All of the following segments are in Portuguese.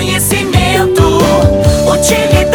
conhecimento. Utilidade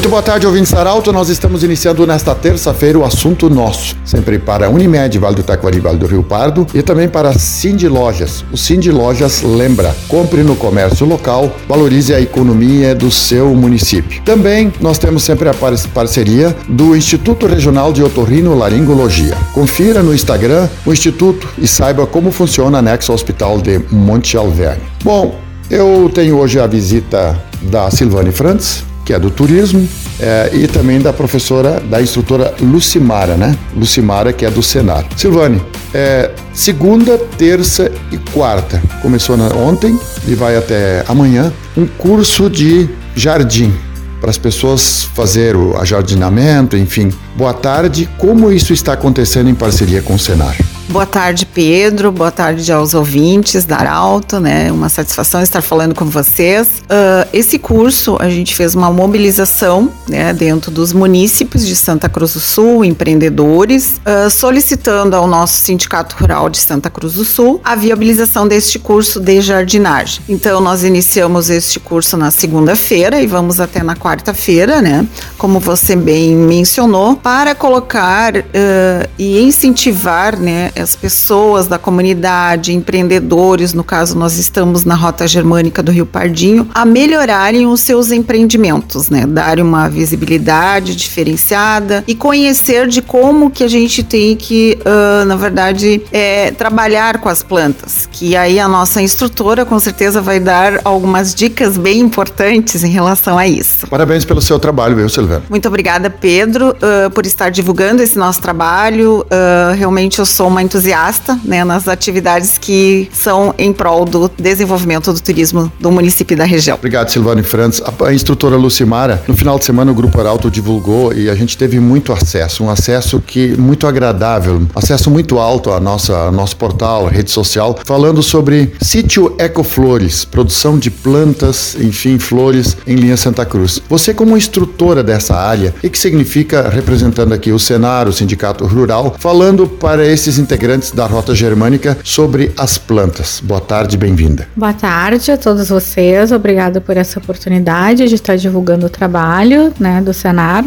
Muito boa tarde, ouvintes Arauto. Nós estamos iniciando nesta terça-feira o assunto nosso. Sempre para Unimed, Vale do Taquari, Vale do Rio Pardo e também para Cindy Lojas. O Cindy Lojas lembra, compre no comércio local, valorize a economia do seu município. Também nós temos sempre a par- parceria do Instituto Regional de Otorrino Laringologia. Confira no Instagram o Instituto e saiba como funciona anexo ao Hospital de Monte Alverne. Bom, eu tenho hoje a visita da Silvane Frantz, que é do turismo, é, e também da professora, da instrutora Lucimara, né? Lucimara, que é do Senar. Silvane, é, segunda, terça e quarta, começou na- ontem e vai até amanhã, um curso de jardim para as pessoas fazer o ajardinamento, enfim. Boa tarde, como isso está acontecendo em parceria com o Senar? Boa tarde, Pedro. Boa tarde aos ouvintes da Arauto, né? Uma satisfação estar falando com vocês. Ah, esse curso, a gente fez uma mobilização, né, dentro dos munícipes de Santa Cruz do Sul, empreendedores, ah, solicitando ao nosso Sindicato Rural de Santa Cruz do Sul a viabilização deste curso de jardinagem. Então, nós iniciamos este curso na segunda-feira e vamos até na quarta-feira, né? Como você bem mencionou, para colocar ah, e incentivar, né, as pessoas da comunidade, empreendedores, no caso nós estamos na Rota Germânica do Rio Pardinho, a melhorarem os seus empreendimentos, né? Darem uma visibilidade diferenciada e conhecer de como que a gente tem que, ah, na verdade, é, trabalhar com as plantas. Que aí a nossa instrutora com certeza vai dar algumas dicas bem importantes em relação a isso. Parabéns pelo seu trabalho, viu, Silvana? Muito obrigada, Pedro, ah, por estar divulgando esse nosso trabalho. Ah, realmente eu sou uma entusiasta né, nas atividades que são em prol do desenvolvimento do turismo do município e da região. Obrigado, Silvane Frantz. A, a instrutora Lucimara, no final de semana o Grupo Arauto divulgou e a gente teve muito acesso, um acesso que muito agradável, acesso muito alto à nossa, ao nosso portal, rede social, falando sobre sítio Ecoflores, produção de plantas, enfim, flores em linha Santa Cruz. Você como instrutora dessa área, o que significa representando aqui o Senar, o Sindicato Rural, falando para esses integrantes da Rota Germânica sobre as plantas. Boa tarde, bem-vinda. Boa tarde a todos vocês, obrigada por essa oportunidade de estar divulgando o trabalho né, do Senar.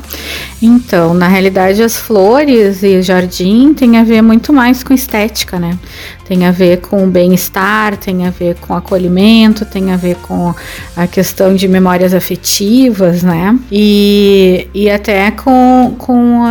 Então, na realidade, as flores e jardim tem a ver muito mais com estética, né? Tem a ver com bem-estar, tem a ver com acolhimento, tem a ver com a questão de memórias afetivas, né? E, e até com, com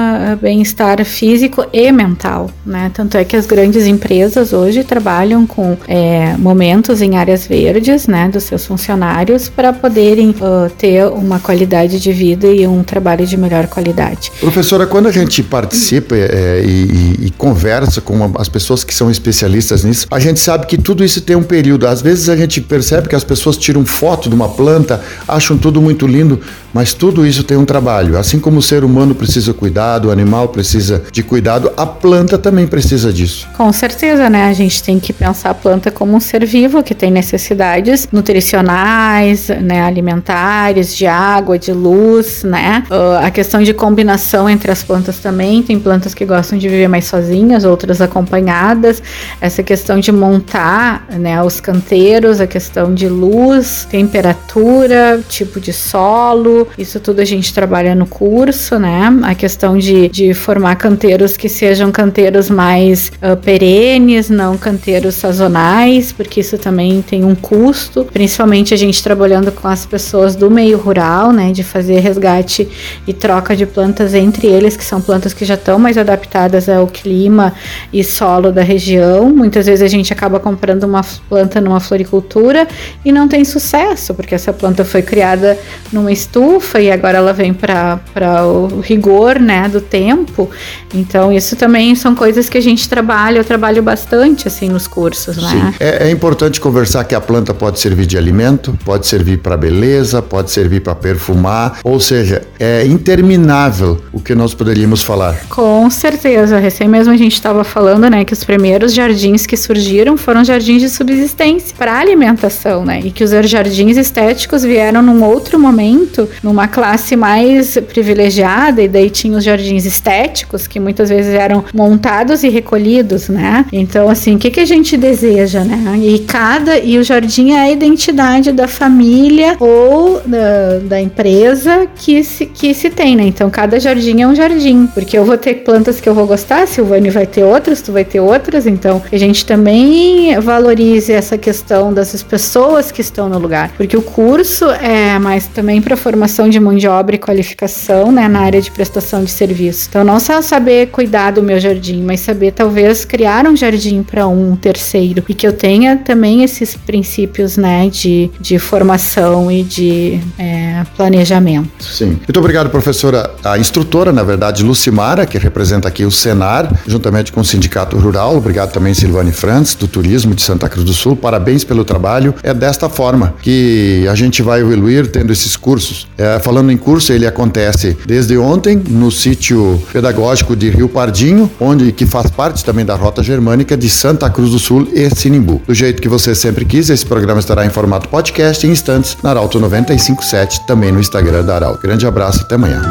bem-estar físico e mental, né? Tanto é que as grandes empresas hoje trabalham com é, momentos em áreas verdes, né? Dos seus funcionários para poderem uh, ter uma qualidade de vida e um trabalho de melhor qualidade. Professora, quando a gente participa é, e, e- e conversa com uma- as pessoas que são especialistas nisso, a gente sabe que tudo isso tem um período. Às vezes a gente percebe que as pessoas tiram foto de uma planta, acham tudo muito lindo, mas tudo isso tem um trabalho. Assim como o ser humano precisa cuidado, o animal precisa de cuidado, a planta também precisa disso. Com certeza, né? A gente tem que pensar a planta como um ser vivo que tem necessidades nutricionais, né, alimentares, de água, de luz, né? Ah, a questão de combinação entre as plantas também. Tem plantas que gostam de viver mais sozinhas, outras acompanhadas. Essa questão de montar, né, os canteiros, a questão de luz, temperatura, tipo de solo, isso tudo a gente trabalha no curso, né? A questão de, de formar canteiros que sejam canteiros mais ah, perenes, não canteiros sazonais, porque isso também tem um custo, principalmente a gente trabalhando com as pessoas do meio rural, né? De fazer resgate e troca de plantas entre eles, que são plantas que já estão mais adaptadas ao clima e solo da região. Muitas vezes a gente acaba comprando uma planta numa floricultura e não tem sucesso, porque essa planta foi criada numa estufa e agora ela vem para o rigor né, do tempo. Então, isso também são coisas que a gente trabalha, eu trabalho bastante assim nos cursos, né? Sim. É, é importante conversar que a planta pode servir de alimento, pode servir para beleza, pode servir para perfumar, ou seja, é interminável o que nós poderíamos falar. Com certeza, recém mesmo a gente estava falando, né, que os primeiros jardins que surgiram foram jardins de subsistência para alimentação, né, e que os jardins estéticos vieram num outro momento, numa classe mais privilegiada, e daí tinha os jardins estéticos que muitas vezes eram montados e recolhidos, né? Então, assim, o que, que a gente deseja, né? E cada e o jardim é a identidade da família ou da, da empresa que se, que se tem, né? Então, cada jardim é um jardim, porque eu vou ter plantas que eu vou gostar, Silvane vai ter outras, tu vai ter outras, então a gente também valorize essa questão dessas pessoas que estão no lugar, porque o curso é mais também para formação de mão de obra e qualificação, né, na área de prestação de serviço. Então, não só saber cuidar do meu jardim, mas saber talvez criar um jardim para um terceiro e que eu tenha também esses princípios, né, de, de formação e de é, planejamento. Sim. Muito obrigado, professora. A instrutora, na verdade, Lucimara, que representa aqui o Senar, juntamente com o Sindicato Rural. Obrigado também, Silvane Frantz, do Turismo de Santa Cruz do Sul. Parabéns pelo trabalho. É desta forma que a gente vai evoluir tendo esses cursos. É, falando em curso, ele acontece desde ontem no sítio pedagógico de Rio Pardinho, onde que faz parte também da Rota Germânica de Santa Cruz do Sul e Sinimbu. Do jeito que você sempre quis, esse programa estará em formato podcast em instantes na Arauto 957, também no Instagram da Arauto. Grande abraço, até amanhã.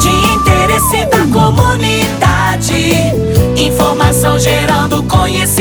De interesse da comunidade, informação gerando conhecimento,